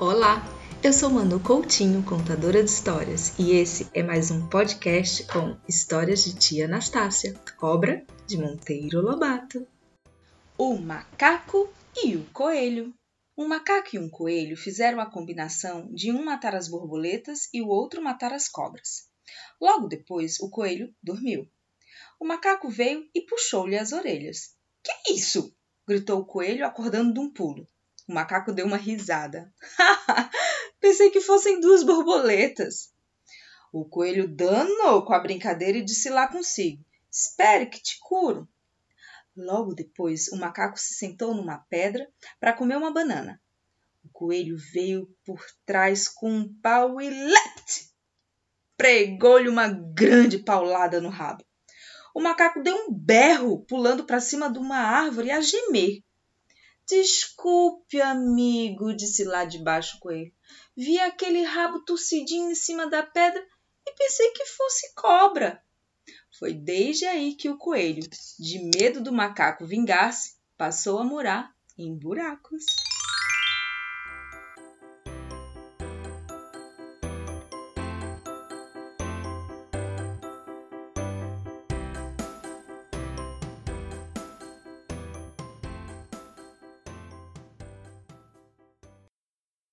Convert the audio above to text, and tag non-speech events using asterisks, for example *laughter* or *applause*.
Olá, eu sou Manu Coutinho, contadora de histórias, e esse é mais um podcast com histórias de tia Anastácia, cobra de Monteiro Lobato. O macaco e o coelho. Um macaco e um coelho fizeram a combinação de um matar as borboletas e o outro matar as cobras. Logo depois, o coelho dormiu. O macaco veio e puxou-lhe as orelhas. Que é isso? gritou o coelho, acordando de um pulo. O macaco deu uma risada. *laughs* Pensei que fossem duas borboletas. O coelho danou com a brincadeira e disse lá consigo: Espere que te curo. Logo depois, o macaco se sentou numa pedra para comer uma banana. O coelho veio por trás com um pau e lete! Pregou-lhe uma grande paulada no rabo. O macaco deu um berro, pulando para cima de uma árvore a gemer. Desculpe, amigo, disse lá de baixo o coelho. Vi aquele rabo torcidinho em cima da pedra e pensei que fosse cobra. Foi desde aí que o coelho, de medo do macaco vingar-se, passou a morar em buracos.